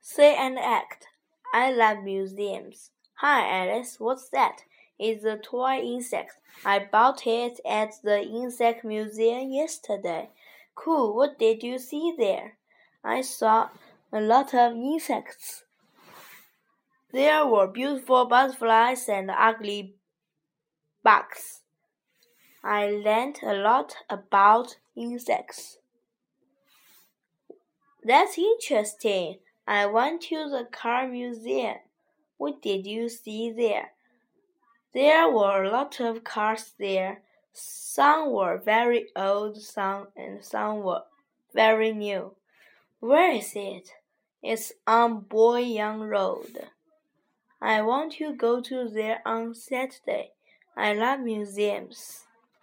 Say and act. I love museums. Hi, Alice. What's that? It's a toy insect. I bought it at the insect museum yesterday. Cool. What did you see there? I saw a lot of insects. There were beautiful butterflies and ugly bugs. I learned a lot about insects. That's interesting. I went to the car museum. What did you see there? There were a lot of cars there. Some were very old, some and some were very new. Where is it? It's on Boyang Road. I want to go to there on Saturday. I love museums.